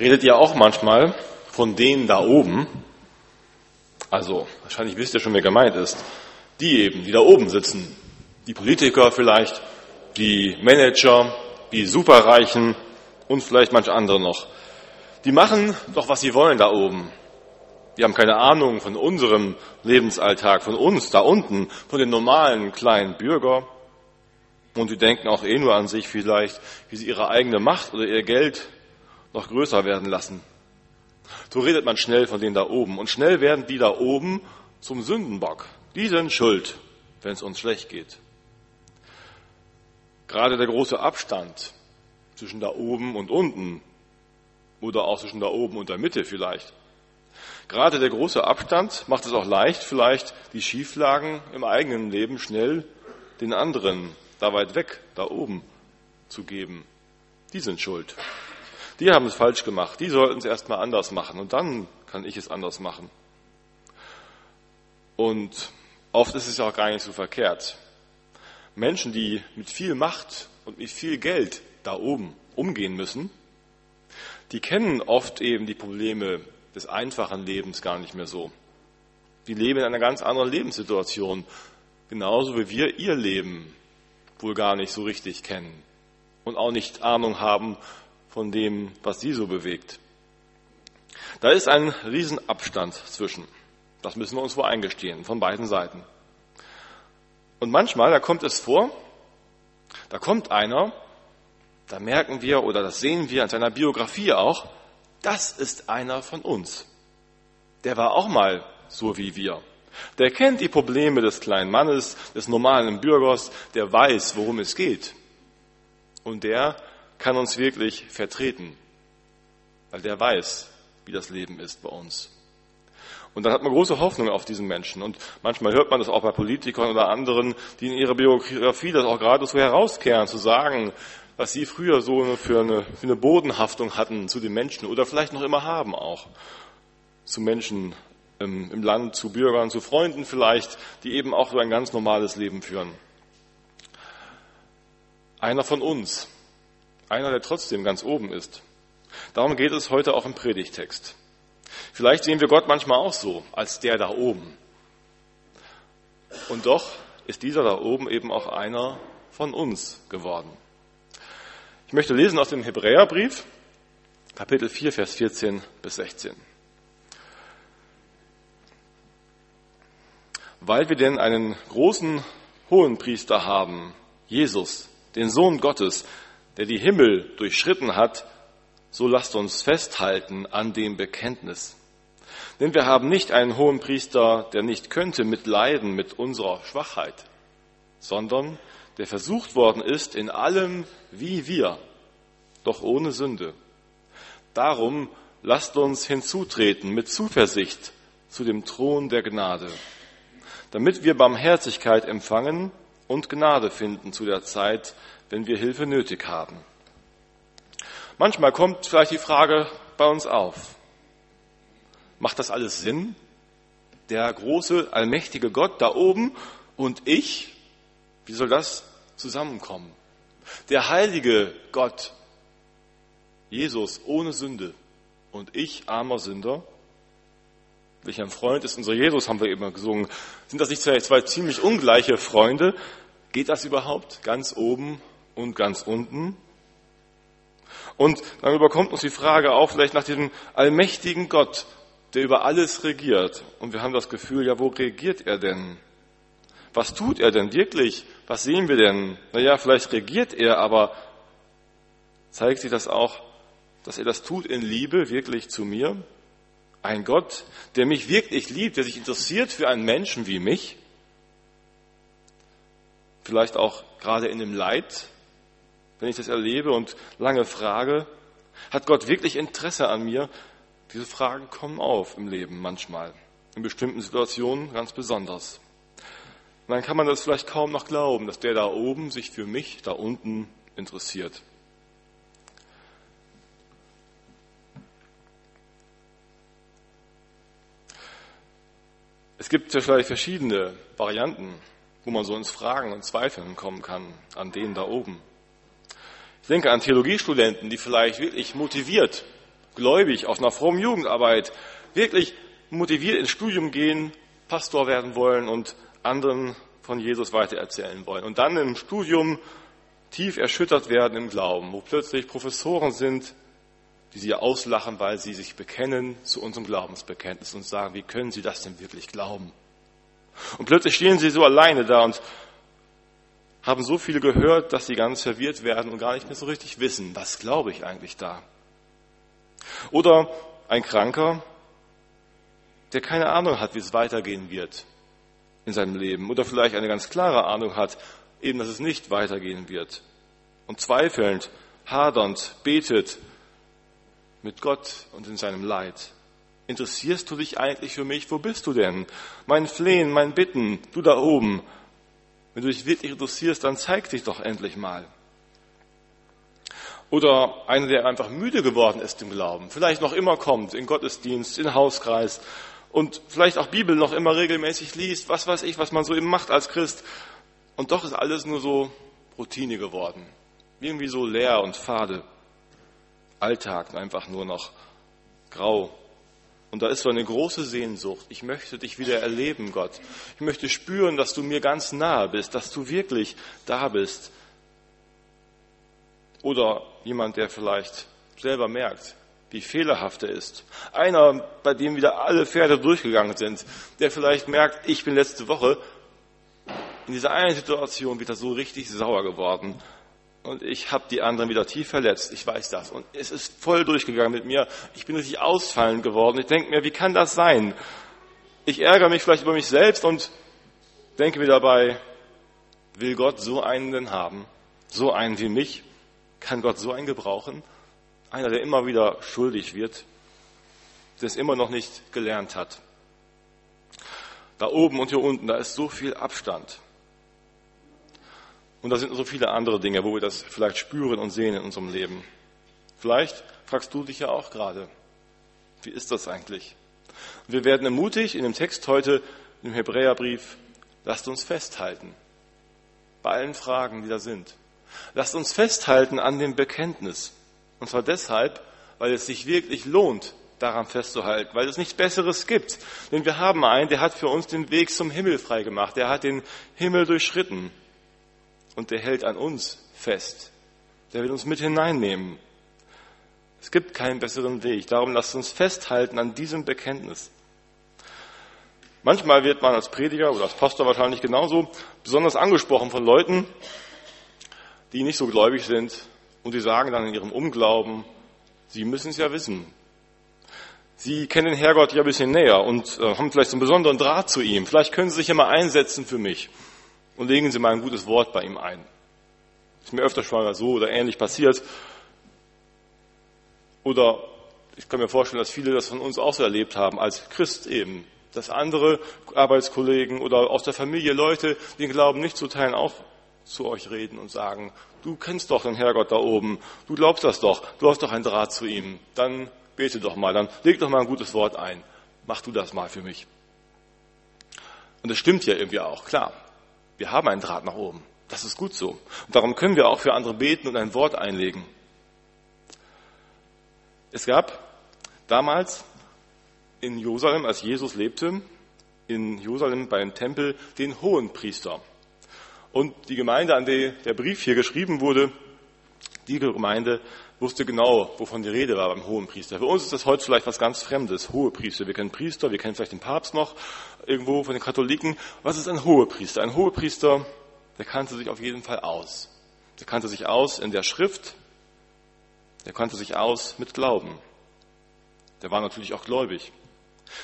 Redet ihr auch manchmal von denen da oben? Also, wahrscheinlich wisst ihr schon, wer gemeint ist. Die eben, die da oben sitzen. Die Politiker vielleicht, die Manager, die Superreichen und vielleicht manch andere noch. Die machen doch, was sie wollen da oben. Die haben keine Ahnung von unserem Lebensalltag, von uns da unten, von den normalen kleinen Bürger. Und die denken auch eh nur an sich vielleicht, wie sie ihre eigene Macht oder ihr Geld noch größer werden lassen. So redet man schnell von denen da oben. Und schnell werden die da oben zum Sündenbock. Die sind schuld, wenn es uns schlecht geht. Gerade der große Abstand zwischen da oben und unten oder auch zwischen da oben und der Mitte vielleicht. Gerade der große Abstand macht es auch leicht, vielleicht die Schieflagen im eigenen Leben schnell den anderen da weit weg, da oben zu geben. Die sind schuld. Die haben es falsch gemacht. Die sollten es erstmal anders machen und dann kann ich es anders machen. Und oft ist es auch gar nicht so verkehrt. Menschen, die mit viel Macht und mit viel Geld da oben umgehen müssen, die kennen oft eben die Probleme des einfachen Lebens gar nicht mehr so. Die leben in einer ganz anderen Lebenssituation, genauso wie wir ihr Leben wohl gar nicht so richtig kennen und auch nicht Ahnung haben von dem, was sie so bewegt. Da ist ein Riesenabstand zwischen. Das müssen wir uns wohl eingestehen, von beiden Seiten. Und manchmal, da kommt es vor, da kommt einer, da merken wir oder das sehen wir an seiner Biografie auch, das ist einer von uns. Der war auch mal so wie wir. Der kennt die Probleme des kleinen Mannes, des normalen Bürgers, der weiß, worum es geht. Und der kann uns wirklich vertreten, weil der weiß, wie das Leben ist bei uns. Und dann hat man große Hoffnung auf diesen Menschen. Und manchmal hört man das auch bei Politikern oder anderen, die in ihrer Biografie das auch gerade so herauskehren, zu sagen, was sie früher so für eine, für eine Bodenhaftung hatten zu den Menschen oder vielleicht noch immer haben auch zu Menschen im, im Land, zu Bürgern, zu Freunden vielleicht, die eben auch so ein ganz normales Leben führen. Einer von uns, einer, der trotzdem ganz oben ist. Darum geht es heute auch im Predigtext. Vielleicht sehen wir Gott manchmal auch so, als der da oben. Und doch ist dieser da oben eben auch einer von uns geworden. Ich möchte lesen aus dem Hebräerbrief, Kapitel 4, Vers 14 bis 16. Weil wir denn einen großen Hohenpriester haben, Jesus, den Sohn Gottes, der die Himmel durchschritten hat, so lasst uns festhalten an dem Bekenntnis. Denn wir haben nicht einen hohen Priester, der nicht könnte mitleiden mit unserer Schwachheit, sondern der versucht worden ist in allem wie wir, doch ohne Sünde. Darum lasst uns hinzutreten mit Zuversicht zu dem Thron der Gnade, damit wir Barmherzigkeit empfangen und Gnade finden zu der Zeit, wenn wir Hilfe nötig haben. Manchmal kommt vielleicht die Frage bei uns auf, macht das alles Sinn? Der große, allmächtige Gott da oben und ich, wie soll das zusammenkommen? Der heilige Gott, Jesus ohne Sünde und ich, armer Sünder, welcher Freund ist unser Jesus, haben wir eben gesungen. Sind das nicht zwei, zwei ziemlich ungleiche Freunde? Geht das überhaupt ganz oben und ganz unten. Und dann überkommt uns die Frage auch vielleicht nach diesem allmächtigen Gott, der über alles regiert. Und wir haben das Gefühl, ja, wo regiert er denn? Was tut er denn wirklich? Was sehen wir denn? Naja, vielleicht regiert er, aber zeigt sich das auch, dass er das tut in Liebe wirklich zu mir? Ein Gott, der mich wirklich liebt, der sich interessiert für einen Menschen wie mich? Vielleicht auch gerade in dem Leid, wenn ich das erlebe und lange frage, hat Gott wirklich Interesse an mir? Diese Fragen kommen auf im Leben manchmal, in bestimmten Situationen ganz besonders. Und dann kann man das vielleicht kaum noch glauben, dass der da oben sich für mich da unten interessiert. Es gibt ja vielleicht verschiedene Varianten, wo man so ins Fragen und Zweifeln kommen kann an denen da oben. Ich denke an Theologiestudenten, die vielleicht wirklich motiviert gläubig, aus einer frommen Jugendarbeit, wirklich motiviert ins Studium gehen, Pastor werden wollen und anderen von Jesus weitererzählen wollen. Und dann im Studium tief erschüttert werden im Glauben, wo plötzlich Professoren sind, die sie auslachen, weil sie sich bekennen zu unserem Glaubensbekenntnis und sagen, wie können sie das denn wirklich glauben? Und plötzlich stehen sie so alleine da und haben so viel gehört, dass sie ganz verwirrt werden und gar nicht mehr so richtig wissen, was glaube ich eigentlich da? Oder ein Kranker, der keine Ahnung hat, wie es weitergehen wird in seinem Leben oder vielleicht eine ganz klare Ahnung hat, eben, dass es nicht weitergehen wird und zweifelnd, hadernd, betet mit Gott und in seinem Leid. Interessierst du dich eigentlich für mich? Wo bist du denn? Mein Flehen, mein Bitten, du da oben. Wenn du dich wirklich interessierst, dann zeig dich doch endlich mal. Oder einer, der einfach müde geworden ist im Glauben, vielleicht noch immer kommt in Gottesdienst, in Hauskreis und vielleicht auch Bibel noch immer regelmäßig liest, was weiß ich, was man so eben macht als Christ. Und doch ist alles nur so Routine geworden. Irgendwie so leer und fade. Alltag einfach nur noch grau. Und da ist so eine große Sehnsucht. Ich möchte dich wieder erleben, Gott. Ich möchte spüren, dass du mir ganz nahe bist, dass du wirklich da bist. Oder jemand, der vielleicht selber merkt, wie fehlerhaft er ist. Einer, bei dem wieder alle Pferde durchgegangen sind, der vielleicht merkt, ich bin letzte Woche in dieser einen Situation wieder so richtig sauer geworden und ich habe die anderen wieder tief verletzt. Ich weiß das. Und es ist voll durchgegangen mit mir. Ich bin richtig ausfallend geworden. Ich denke mir, wie kann das sein? Ich ärgere mich vielleicht über mich selbst und denke mir dabei, will Gott so einen denn haben? So einen wie mich? Kann Gott so einen gebrauchen? Einer, der immer wieder schuldig wird, der es immer noch nicht gelernt hat. Da oben und hier unten, da ist so viel Abstand. Und da sind so viele andere Dinge, wo wir das vielleicht spüren und sehen in unserem Leben. Vielleicht fragst du dich ja auch gerade, wie ist das eigentlich? Wir werden ermutigt in dem Text heute im Hebräerbrief, lasst uns festhalten bei allen Fragen, die da sind. Lasst uns festhalten an dem Bekenntnis. Und zwar deshalb, weil es sich wirklich lohnt, daran festzuhalten, weil es nichts Besseres gibt. Denn wir haben einen, der hat für uns den Weg zum Himmel freigemacht. Der hat den Himmel durchschritten und der hält an uns fest. Der will uns mit hineinnehmen. Es gibt keinen besseren Weg. Darum lasst uns festhalten an diesem Bekenntnis. Manchmal wird man als Prediger oder als Pastor wahrscheinlich genauso besonders angesprochen von Leuten, die nicht so gläubig sind und die sagen dann in ihrem Unglauben, sie müssen es ja wissen. Sie kennen den Herrgott ja ein bisschen näher und äh, haben vielleicht so einen besonderen Draht zu ihm. Vielleicht können Sie sich ja mal einsetzen für mich und legen Sie mal ein gutes Wort bei ihm ein. Ist mir öfter schon mal so oder ähnlich passiert. Oder ich kann mir vorstellen, dass viele das von uns auch so erlebt haben, als Christ eben. Dass andere Arbeitskollegen oder aus der Familie Leute, die den Glauben nicht zu teilen, auch zu euch reden und sagen, du kennst doch den Herrgott da oben, du glaubst das doch, du hast doch einen Draht zu ihm, dann bete doch mal, dann leg doch mal ein gutes Wort ein, mach du das mal für mich. Und das stimmt ja irgendwie auch, klar. Wir haben einen Draht nach oben. Das ist gut so. Und darum können wir auch für andere beten und ein Wort einlegen. Es gab damals in Jerusalem, als Jesus lebte, in Jerusalem beim Tempel den Hohenpriester. Und die Gemeinde, an die der Brief hier geschrieben wurde, die Gemeinde wusste genau, wovon die Rede war beim Hohenpriester. Für uns ist das heute vielleicht was ganz Fremdes, Hohepriester. Wir kennen Priester, wir kennen vielleicht den Papst noch irgendwo von den Katholiken. Was ist ein Hohepriester? Ein Hohepriester, der kannte sich auf jeden Fall aus. Der kannte sich aus in der Schrift, der kannte sich aus mit Glauben. Der war natürlich auch gläubig.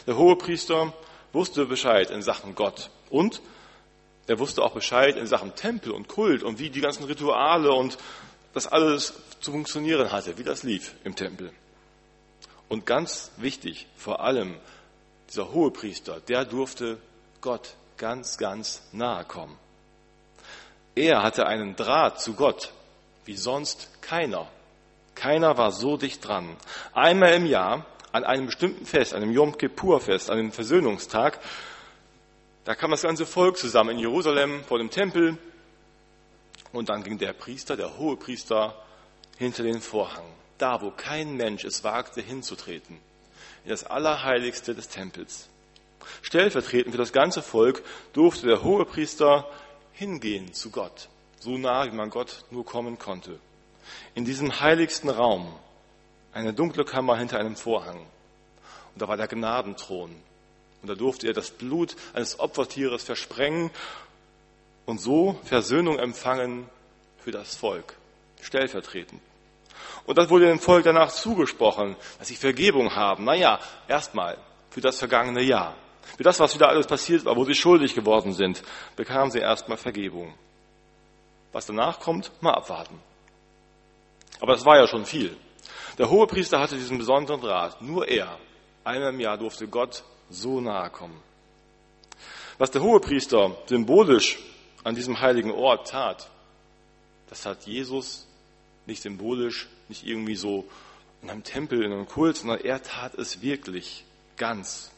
Der Hohepriester wusste Bescheid in Sachen Gott und er wusste auch Bescheid in Sachen Tempel und Kult und wie die ganzen Rituale und das alles zu funktionieren hatte, wie das lief im Tempel. Und ganz wichtig, vor allem dieser Hohepriester, der durfte Gott ganz, ganz nahe kommen. Er hatte einen Draht zu Gott, wie sonst keiner. Keiner war so dicht dran. Einmal im Jahr, an einem bestimmten Fest, einem Yom Kippur-Fest, an dem Versöhnungstag, da kam das ganze Volk zusammen in Jerusalem vor dem Tempel und dann ging der Priester, der hohe Priester, hinter den Vorhang. da wo kein Mensch es wagte hinzutreten, in das Allerheiligste des Tempels. Stellvertretend für das ganze Volk durfte der Hohepriester hingehen zu Gott, so nah wie man Gott nur kommen konnte. In diesem heiligsten Raum, eine dunkle Kammer hinter einem Vorhang. Und da war der Gnadenthron. Und da durfte er das Blut eines Opfertieres versprengen und so Versöhnung empfangen für das Volk, stellvertretend. Und das wurde dem Volk danach zugesprochen, dass sie Vergebung haben. Naja, erstmal für das vergangene Jahr. Für das, was wieder alles passiert war, wo sie schuldig geworden sind, bekamen sie erstmal Vergebung. Was danach kommt, mal abwarten. Aber das war ja schon viel. Der Hohepriester hatte diesen besonderen Rat. Nur er, einmal im Jahr durfte Gott so nahe kommen. Was der Hohepriester symbolisch an diesem heiligen Ort tat, das hat Jesus nicht symbolisch, nicht irgendwie so in einem Tempel, in einem Kult, sondern er tat es wirklich ganz.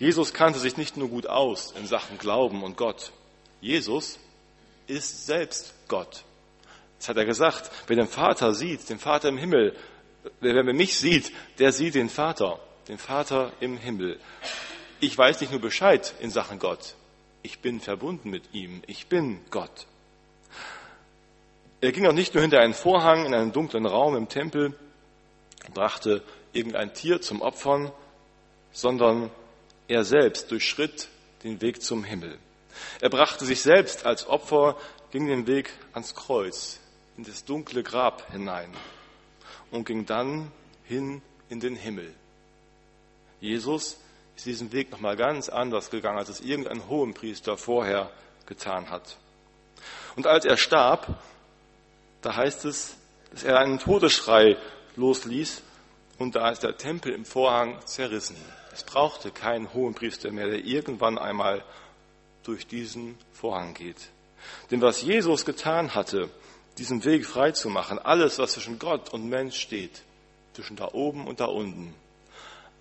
Jesus kannte sich nicht nur gut aus in Sachen Glauben und Gott. Jesus ist selbst Gott. Das hat er gesagt. Wer den Vater sieht, den Vater im Himmel, wer mich sieht, der sieht den Vater, den Vater im Himmel. Ich weiß nicht nur Bescheid in Sachen Gott. Ich bin verbunden mit ihm. Ich bin Gott. Er ging auch nicht nur hinter einen Vorhang in einen dunklen Raum im Tempel, brachte irgendein Tier zum Opfern, sondern er selbst durchschritt den Weg zum Himmel. Er brachte sich selbst als Opfer, ging den Weg ans Kreuz, in das dunkle Grab hinein und ging dann hin in den Himmel. Jesus ist diesen Weg nochmal ganz anders gegangen, als es irgendein Hohenpriester vorher getan hat. Und als er starb, da heißt es, dass er einen Todesschrei losließ und da ist der Tempel im Vorhang zerrissen. Es brauchte keinen Hohenpriester mehr, der irgendwann einmal durch diesen Vorhang geht. Denn was Jesus getan hatte, diesen Weg frei zu machen, alles, was zwischen Gott und Mensch steht, zwischen da oben und da unten,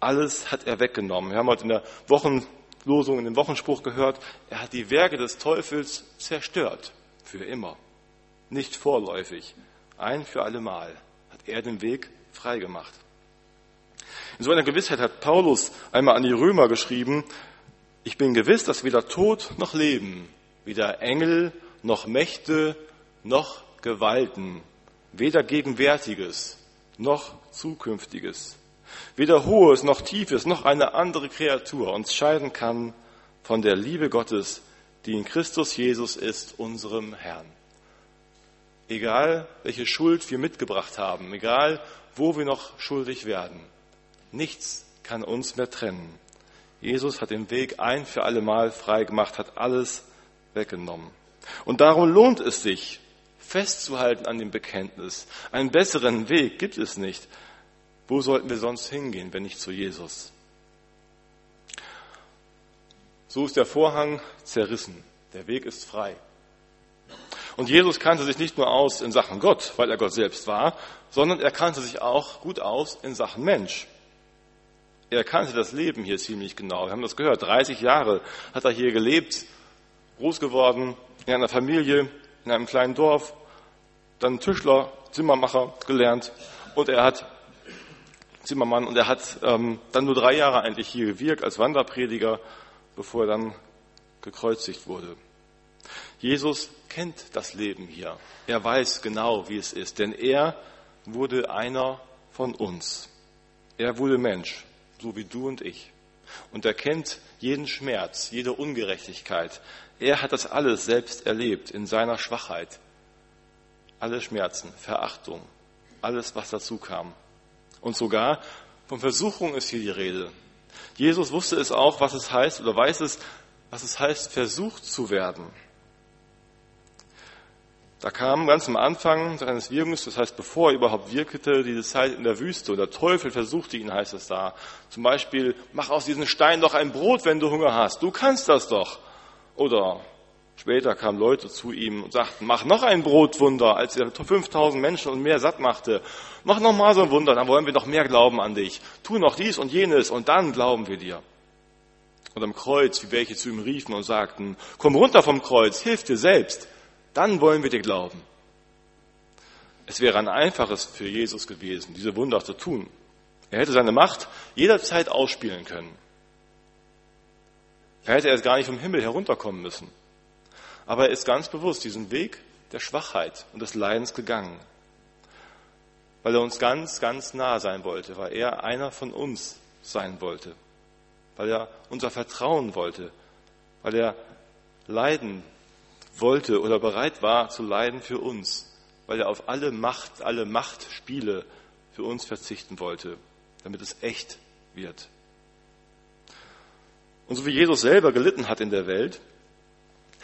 alles hat er weggenommen. Wir haben heute in der Wochenlosung, in dem Wochenspruch gehört, er hat die Werke des Teufels zerstört, für immer, nicht vorläufig, ein für allemal hat er den Weg frei gemacht. In so einer Gewissheit hat Paulus einmal an die Römer geschrieben, ich bin gewiss, dass weder Tod noch Leben, weder Engel noch Mächte noch Gewalten, weder Gegenwärtiges noch Zukünftiges, weder Hohes noch Tiefes noch eine andere Kreatur uns scheiden kann von der Liebe Gottes, die in Christus Jesus ist, unserem Herrn. Egal, welche Schuld wir mitgebracht haben, egal, wo wir noch schuldig werden, nichts kann uns mehr trennen. Jesus hat den Weg ein für alle Mal frei gemacht, hat alles weggenommen. Und darum lohnt es sich, festzuhalten an dem Bekenntnis. Einen besseren Weg gibt es nicht. Wo sollten wir sonst hingehen, wenn nicht zu Jesus? So ist der Vorhang zerrissen. Der Weg ist frei. Und Jesus kannte sich nicht nur aus in Sachen Gott, weil er Gott selbst war, sondern er kannte sich auch gut aus in Sachen Mensch. Er kannte das Leben hier ziemlich genau. Wir haben das gehört. 30 Jahre hat er hier gelebt, groß geworden, in einer Familie, in einem kleinen Dorf, dann Tischler, Zimmermacher gelernt und er hat Zimmermann und er hat ähm, dann nur drei Jahre eigentlich hier gewirkt als Wanderprediger, bevor er dann gekreuzigt wurde. Jesus kennt das Leben hier. Er weiß genau, wie es ist, denn er wurde einer von uns. Er wurde Mensch, so wie du und ich. Und er kennt jeden Schmerz, jede Ungerechtigkeit. Er hat das alles selbst erlebt in seiner Schwachheit. Alle Schmerzen, Verachtung, alles, was dazu kam. Und sogar von Versuchung ist hier die Rede. Jesus wusste es auch, was es heißt, oder weiß es, was es heißt, versucht zu werden. Da kam ganz am Anfang seines Wirkens, das heißt, bevor er überhaupt wirkte, diese Zeit in der Wüste und der Teufel versuchte ihn, heißt es da. Zum Beispiel, mach aus diesem Stein doch ein Brot, wenn du Hunger hast. Du kannst das doch. Oder später kamen Leute zu ihm und sagten, mach noch ein Brotwunder, als er 5000 Menschen und mehr satt machte. Mach noch mal so ein Wunder, dann wollen wir noch mehr glauben an dich. Tu noch dies und jenes und dann glauben wir dir. Und am Kreuz, wie welche zu ihm riefen und sagten, komm runter vom Kreuz, hilf dir selbst dann wollen wir dir glauben. Es wäre ein einfaches für Jesus gewesen, diese Wunder zu tun. Er hätte seine Macht jederzeit ausspielen können. Er hätte erst gar nicht vom Himmel herunterkommen müssen. Aber er ist ganz bewusst diesen Weg der Schwachheit und des Leidens gegangen. Weil er uns ganz, ganz nah sein wollte, weil er einer von uns sein wollte. Weil er unser Vertrauen wollte. Weil er leiden wollte oder bereit war zu leiden für uns. Weil er auf alle Macht, alle Machtspiele für uns verzichten wollte, damit es echt wird. Und so wie Jesus selber gelitten hat in der Welt,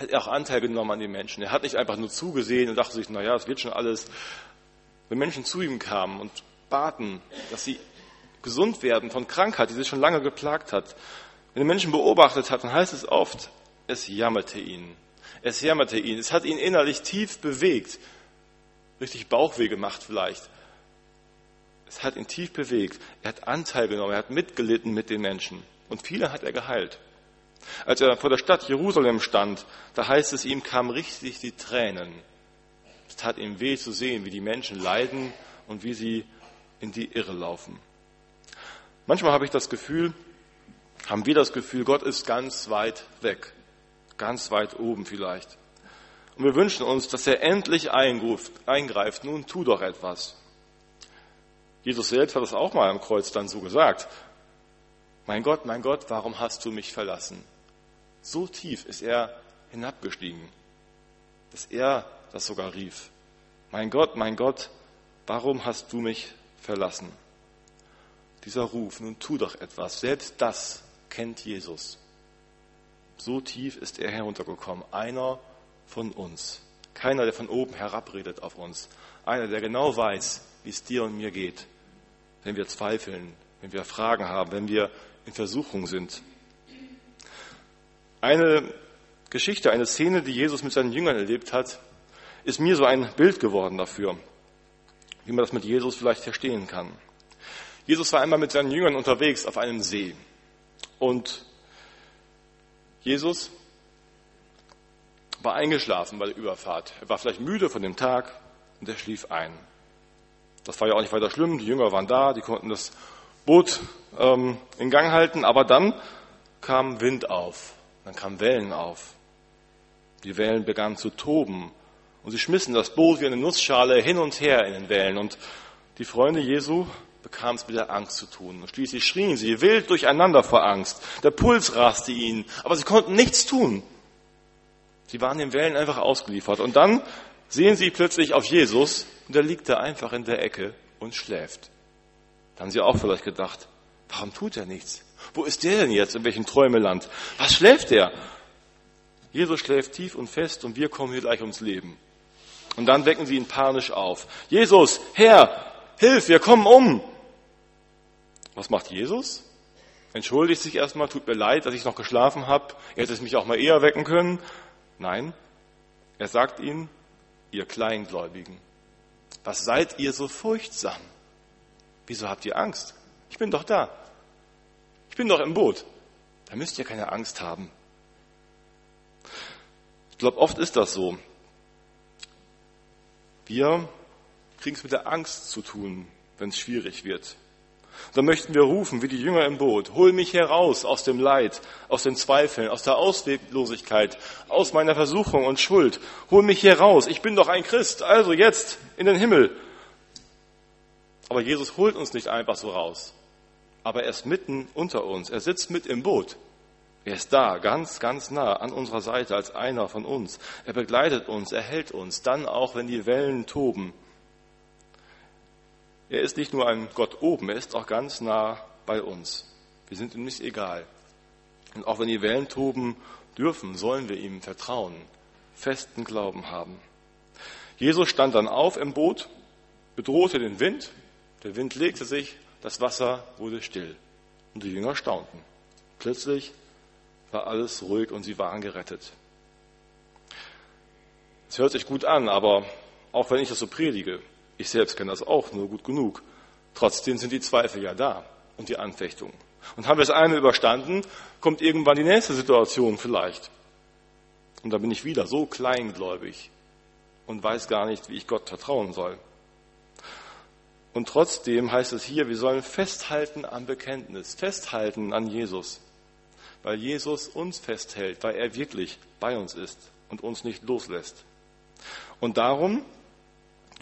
hat er auch Anteil genommen an den Menschen. Er hat nicht einfach nur zugesehen und dachte sich, naja, es wird schon alles. Wenn Menschen zu ihm kamen und baten, dass sie gesund werden von Krankheit, die sie schon lange geplagt hat, wenn er Menschen beobachtet hat, dann heißt es oft, es jammerte ihn. Es jammerte ihn. Es hat ihn innerlich tief bewegt. Richtig Bauchweh gemacht vielleicht. Es hat ihn tief bewegt. Er hat Anteil genommen. Er hat mitgelitten mit den Menschen. Und viele hat er geheilt. Als er vor der Stadt Jerusalem stand, da heißt es, ihm kamen richtig die Tränen. Es tat ihm weh zu sehen, wie die Menschen leiden und wie sie in die Irre laufen. Manchmal habe ich das Gefühl, haben wir das Gefühl, Gott ist ganz weit weg, ganz weit oben vielleicht. Und wir wünschen uns, dass er endlich eingreift. Nun tu doch etwas. Jesus selbst hat es auch mal am Kreuz dann so gesagt. Mein Gott, mein Gott, warum hast du mich verlassen? So tief ist er hinabgestiegen, dass er das sogar rief. Mein Gott, mein Gott, warum hast du mich verlassen? Dieser Ruf, nun tu doch etwas. Selbst das kennt Jesus. So tief ist er heruntergekommen. Einer von uns. Keiner, der von oben herabredet auf uns. Einer, der genau weiß, wie es dir und mir geht, wenn wir zweifeln, wenn wir Fragen haben, wenn wir in Versuchung sind. Eine Geschichte, eine Szene, die Jesus mit seinen Jüngern erlebt hat, ist mir so ein Bild geworden dafür, wie man das mit Jesus vielleicht verstehen kann. Jesus war einmal mit seinen Jüngern unterwegs auf einem See. Und Jesus war eingeschlafen bei der Überfahrt. Er war vielleicht müde von dem Tag und er schlief ein. Das war ja auch nicht weiter schlimm. Die Jünger waren da, die konnten das Boot ähm, in Gang halten, aber dann kam Wind auf. Dann kamen Wellen auf. Die Wellen begannen zu toben. Und sie schmissen das Boot wie eine Nussschale hin und her in den Wellen. Und die Freunde Jesu bekamen es mit der Angst zu tun. Und schließlich schrien sie wild durcheinander vor Angst. Der Puls raste ihnen, aber sie konnten nichts tun. Sie waren den Wellen einfach ausgeliefert. Und dann sehen sie plötzlich auf Jesus und er liegt da einfach in der Ecke und schläft. Da haben sie auch vielleicht gedacht, warum tut er nichts? Wo ist der denn jetzt? In welchem Träumeland? Was schläft er? Jesus schläft tief und fest und wir kommen hier gleich ums Leben. Und dann wecken sie ihn panisch auf. Jesus, Herr, hilf, wir kommen um. Was macht Jesus? Entschuldigt sich erstmal, tut mir leid, dass ich noch geschlafen habe. Er hätte es mich auch mal eher wecken können. Nein, er sagt ihnen, ihr Kleingläubigen, was seid ihr so furchtsam? Wieso habt ihr Angst? Ich bin doch da. Ich bin doch im Boot. Da müsst ihr keine Angst haben. Ich glaube, oft ist das so. Wir kriegen es mit der Angst zu tun, wenn es schwierig wird. dann möchten wir rufen, wie die Jünger im Boot, hol mich heraus aus dem Leid, aus den Zweifeln, aus der Ausweglosigkeit, aus meiner Versuchung und Schuld. Hol mich heraus, ich bin doch ein Christ, also jetzt in den Himmel. Aber Jesus holt uns nicht einfach so raus aber er ist mitten unter uns. Er sitzt mit im Boot. Er ist da, ganz, ganz nah an unserer Seite als einer von uns. Er begleitet uns, er hält uns, dann auch, wenn die Wellen toben. Er ist nicht nur ein Gott oben, er ist auch ganz nah bei uns. Wir sind ihm nicht egal. Und auch wenn die Wellen toben dürfen, sollen wir ihm vertrauen, festen Glauben haben. Jesus stand dann auf im Boot, bedrohte den Wind, der Wind legte sich, das Wasser wurde still und die Jünger staunten. Plötzlich war alles ruhig und sie waren gerettet. Es hört sich gut an, aber auch wenn ich das so predige, ich selbst kenne das auch nur gut genug, trotzdem sind die Zweifel ja da und die Anfechtungen. Und haben wir das eine überstanden, kommt irgendwann die nächste Situation vielleicht. Und da bin ich wieder so kleingläubig und weiß gar nicht, wie ich Gott vertrauen soll. Und trotzdem heißt es hier, wir sollen festhalten am Bekenntnis, festhalten an Jesus, weil Jesus uns festhält, weil er wirklich bei uns ist und uns nicht loslässt. Und darum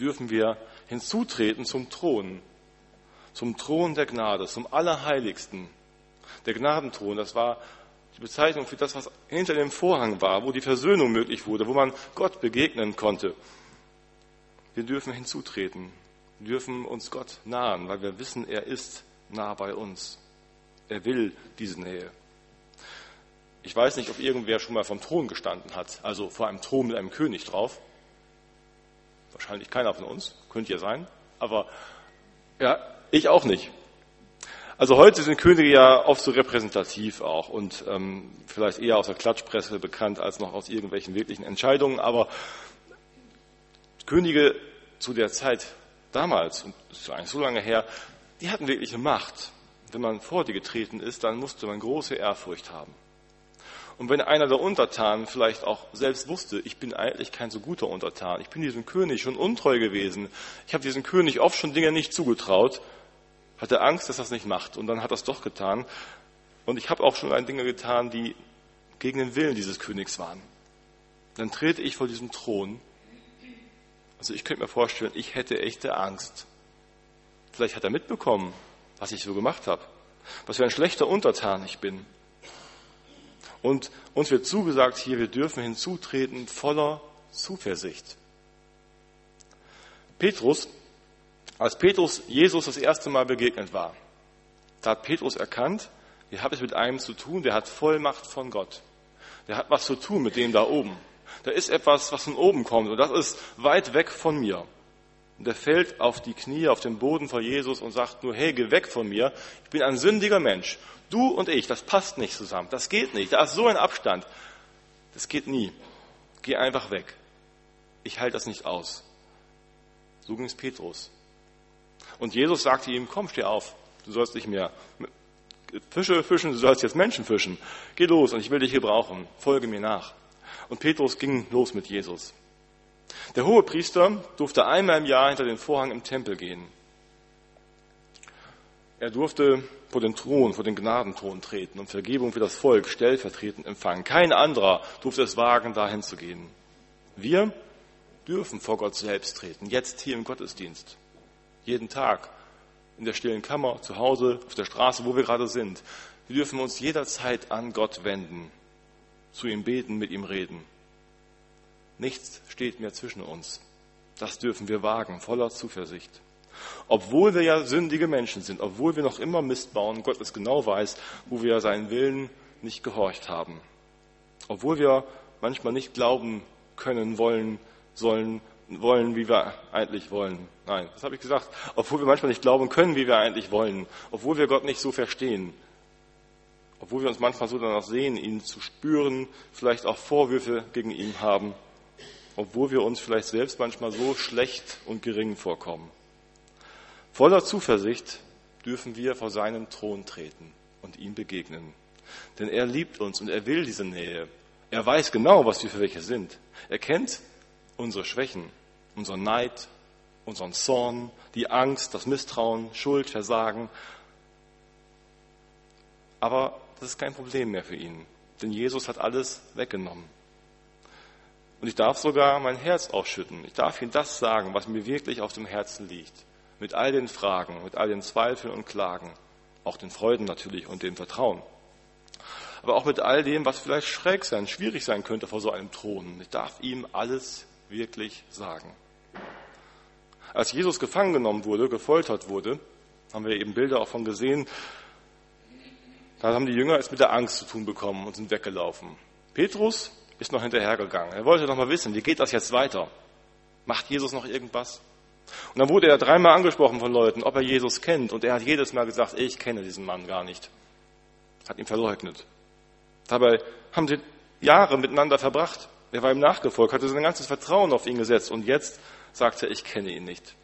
dürfen wir hinzutreten zum Thron, zum Thron der Gnade, zum Allerheiligsten. Der Gnadenthron, das war die Bezeichnung für das, was hinter dem Vorhang war, wo die Versöhnung möglich wurde, wo man Gott begegnen konnte. Wir dürfen hinzutreten, dürfen uns Gott nahen, weil wir wissen, er ist nah bei uns. Er will diese Nähe. Ich weiß nicht, ob irgendwer schon mal vom Thron gestanden hat, also vor einem Thron mit einem König drauf. Wahrscheinlich keiner von uns, könnte ja sein, aber ja, ich auch nicht. Also heute sind Könige ja oft so repräsentativ auch und ähm, vielleicht eher aus der Klatschpresse bekannt als noch aus irgendwelchen wirklichen Entscheidungen, aber Könige zu der Zeit damals, und das ist eigentlich so lange her, die hatten wirkliche Macht. Wenn man vor die getreten ist, dann musste man große Ehrfurcht haben. Und wenn einer der Untertanen vielleicht auch selbst wusste, ich bin eigentlich kein so guter Untertan, ich bin diesem König schon untreu gewesen, ich habe diesem König oft schon Dinge nicht zugetraut, hat er Angst, dass er es nicht macht. Und dann hat er es doch getan. Und ich habe auch schon Dinge getan, die gegen den Willen dieses Königs waren. Dann trete ich vor diesem Thron. Also ich könnte mir vorstellen, ich hätte echte Angst. Vielleicht hat er mitbekommen, was ich so gemacht habe. Was für ein schlechter Untertan ich bin. Und uns wird zugesagt hier, wir dürfen hinzutreten voller Zuversicht. Petrus als Petrus Jesus das erste Mal begegnet war, da hat Petrus erkannt, wir haben es mit einem zu tun, der hat Vollmacht von Gott. Der hat was zu tun mit dem da oben. Da ist etwas, was von oben kommt und das ist weit weg von mir. Und er fällt auf die Knie, auf den Boden vor Jesus und sagt nur, hey, geh weg von mir. Ich bin ein sündiger Mensch. Du und ich, das passt nicht zusammen. Das geht nicht. Da ist so ein Abstand. Das geht nie. Geh einfach weg. Ich halte das nicht aus. So ging es Petrus. Und Jesus sagte ihm, komm, steh auf, du sollst nicht mehr Fische fischen, du sollst jetzt Menschen fischen. Geh los und ich will dich hier brauchen, folge mir nach. Und Petrus ging los mit Jesus. Der hohe Priester durfte einmal im Jahr hinter den Vorhang im Tempel gehen. Er durfte vor den Thron, vor den Gnadenthron treten und Vergebung für das Volk stellvertretend empfangen. Kein anderer durfte es wagen, dahin zu gehen. Wir dürfen vor Gott selbst treten, jetzt hier im Gottesdienst jeden Tag, in der stillen Kammer, zu Hause, auf der Straße, wo wir gerade sind. Wir dürfen uns jederzeit an Gott wenden, zu ihm beten, mit ihm reden. Nichts steht mehr zwischen uns. Das dürfen wir wagen, voller Zuversicht. Obwohl wir ja sündige Menschen sind, obwohl wir noch immer Mist bauen, Gott es genau weiß, wo wir seinen Willen nicht gehorcht haben. Obwohl wir manchmal nicht glauben können, wollen, sollen, wollen, wie wir eigentlich wollen. Nein, das habe ich gesagt. Obwohl wir manchmal nicht glauben können, wie wir eigentlich wollen. Obwohl wir Gott nicht so verstehen. Obwohl wir uns manchmal so danach sehen, ihn zu spüren, vielleicht auch Vorwürfe gegen ihn haben. Obwohl wir uns vielleicht selbst manchmal so schlecht und gering vorkommen. Voller Zuversicht dürfen wir vor seinen Thron treten und ihm begegnen. Denn er liebt uns und er will diese Nähe. Er weiß genau, was wir für welche sind. Er kennt unsere Schwächen unseren Neid, unseren Zorn, die Angst, das Misstrauen, Schuld, Versagen. Aber das ist kein Problem mehr für ihn, denn Jesus hat alles weggenommen. Und ich darf sogar mein Herz ausschütten. Ich darf ihm das sagen, was mir wirklich auf dem Herzen liegt. Mit all den Fragen, mit all den Zweifeln und Klagen. Auch den Freuden natürlich und dem Vertrauen. Aber auch mit all dem, was vielleicht schräg sein, schwierig sein könnte vor so einem Thron. Ich darf ihm alles wirklich sagen. Als Jesus gefangen genommen wurde, gefoltert wurde, haben wir eben Bilder auch von gesehen, da haben die Jünger es mit der Angst zu tun bekommen und sind weggelaufen. Petrus ist noch hinterhergegangen. Er wollte noch mal wissen, wie geht das jetzt weiter? Macht Jesus noch irgendwas? Und dann wurde er dreimal angesprochen von Leuten, ob er Jesus kennt. Und er hat jedes Mal gesagt, ich kenne diesen Mann gar nicht. Hat ihn verleugnet. Dabei haben sie Jahre miteinander verbracht. Er war ihm nachgefolgt, hatte sein ganzes Vertrauen auf ihn gesetzt. Und jetzt sagt er, ich kenne ihn nicht.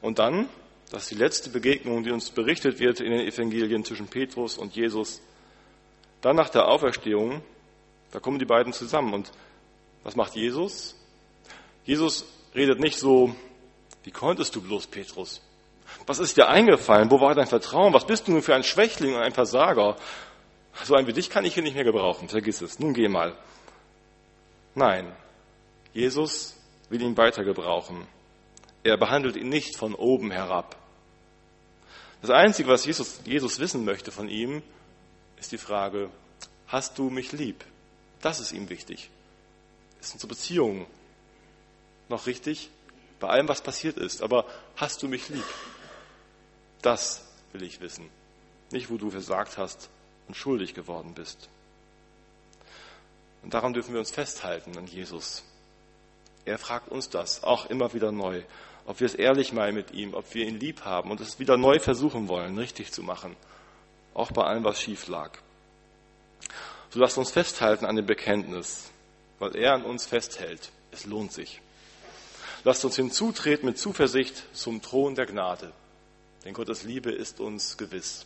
Und dann, das ist die letzte Begegnung, die uns berichtet wird in den Evangelien zwischen Petrus und Jesus. Dann nach der Auferstehung, da kommen die beiden zusammen. Und was macht Jesus? Jesus redet nicht so, wie konntest du bloß, Petrus? Was ist dir eingefallen? Wo war dein Vertrauen? Was bist du nun für ein Schwächling und ein Versager? So ein wie dich kann ich hier nicht mehr gebrauchen. Vergiss es. Nun geh mal. Nein. Jesus will ihn weiter gebrauchen. Er behandelt ihn nicht von oben herab. Das Einzige, was Jesus, Jesus wissen möchte von ihm, ist die Frage, hast du mich lieb? Das ist ihm wichtig. Ist unsere Beziehung noch richtig? Bei allem, was passiert ist. Aber hast du mich lieb? Das will ich wissen. Nicht, wo du versagt hast und schuldig geworden bist. Und daran dürfen wir uns festhalten an Jesus. Er fragt uns das auch immer wieder neu, ob wir es ehrlich meinen mit ihm, ob wir ihn lieb haben und es wieder neu versuchen wollen, richtig zu machen. Auch bei allem, was schief lag. So lasst uns festhalten an dem Bekenntnis, weil er an uns festhält. Es lohnt sich. Lasst uns hinzutreten mit Zuversicht zum Thron der Gnade. Denn Gottes Liebe ist uns gewiss.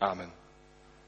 Amen.